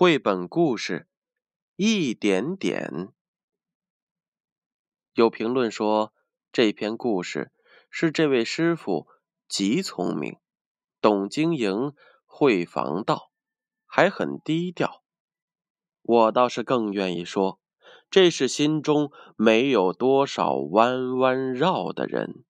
绘本故事一点点。有评论说，这篇故事是这位师傅极聪明，懂经营，会防盗，还很低调。我倒是更愿意说，这是心中没有多少弯弯绕的人。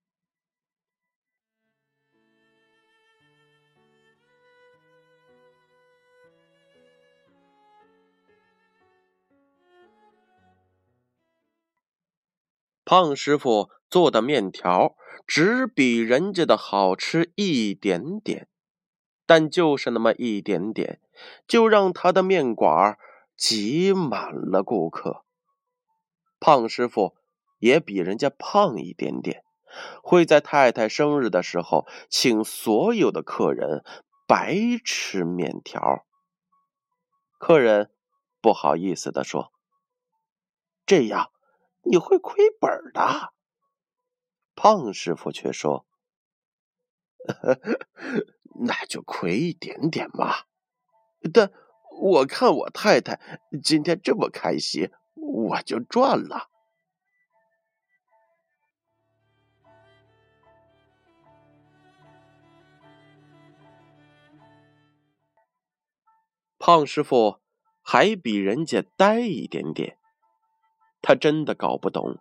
胖师傅做的面条只比人家的好吃一点点，但就是那么一点点，就让他的面馆挤满了顾客。胖师傅也比人家胖一点点，会在太太生日的时候请所有的客人白吃面条。客人不好意思的说：“这样。”你会亏本的，胖师傅却说：“ 那就亏一点点嘛。但我看我太太今天这么开心，我就赚了。”胖师傅还比人家呆一点点。他真的搞不懂，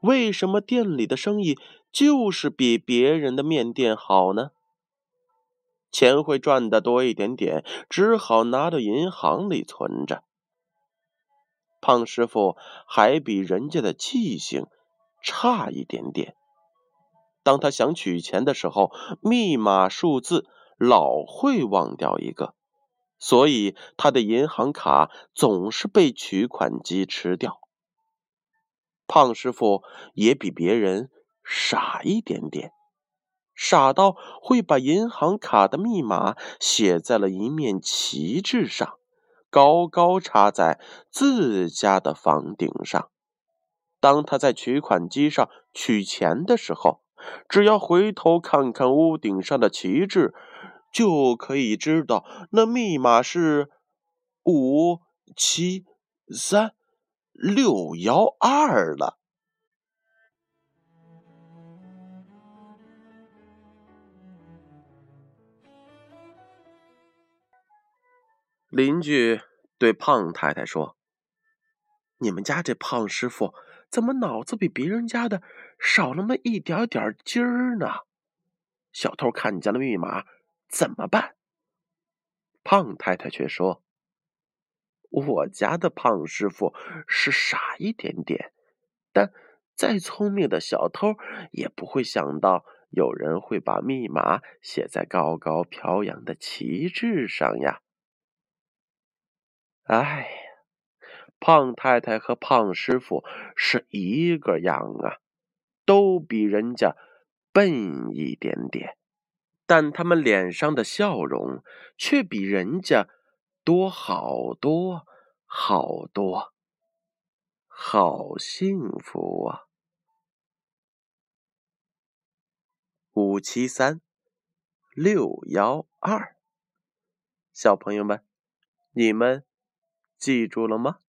为什么店里的生意就是比别人的面店好呢？钱会赚的多一点点，只好拿到银行里存着。胖师傅还比人家的记性差一点点，当他想取钱的时候，密码数字老会忘掉一个，所以他的银行卡总是被取款机吃掉。胖师傅也比别人傻一点点，傻到会把银行卡的密码写在了一面旗帜上，高高插在自家的房顶上。当他在取款机上取钱的时候，只要回头看看屋顶上的旗帜，就可以知道那密码是五七三。六幺二了。邻居对胖太太说：“你们家这胖师傅怎么脑子比别人家的少那么一点点筋儿呢？小偷看见了密码怎么办？”胖太太却说。我家的胖师傅是傻一点点，但再聪明的小偷也不会想到有人会把密码写在高高飘扬的旗帜上呀！哎，胖太太和胖师傅是一个样啊，都比人家笨一点点，但他们脸上的笑容却比人家。多好多好多，好幸福啊！五七三六幺二，小朋友们，你们记住了吗？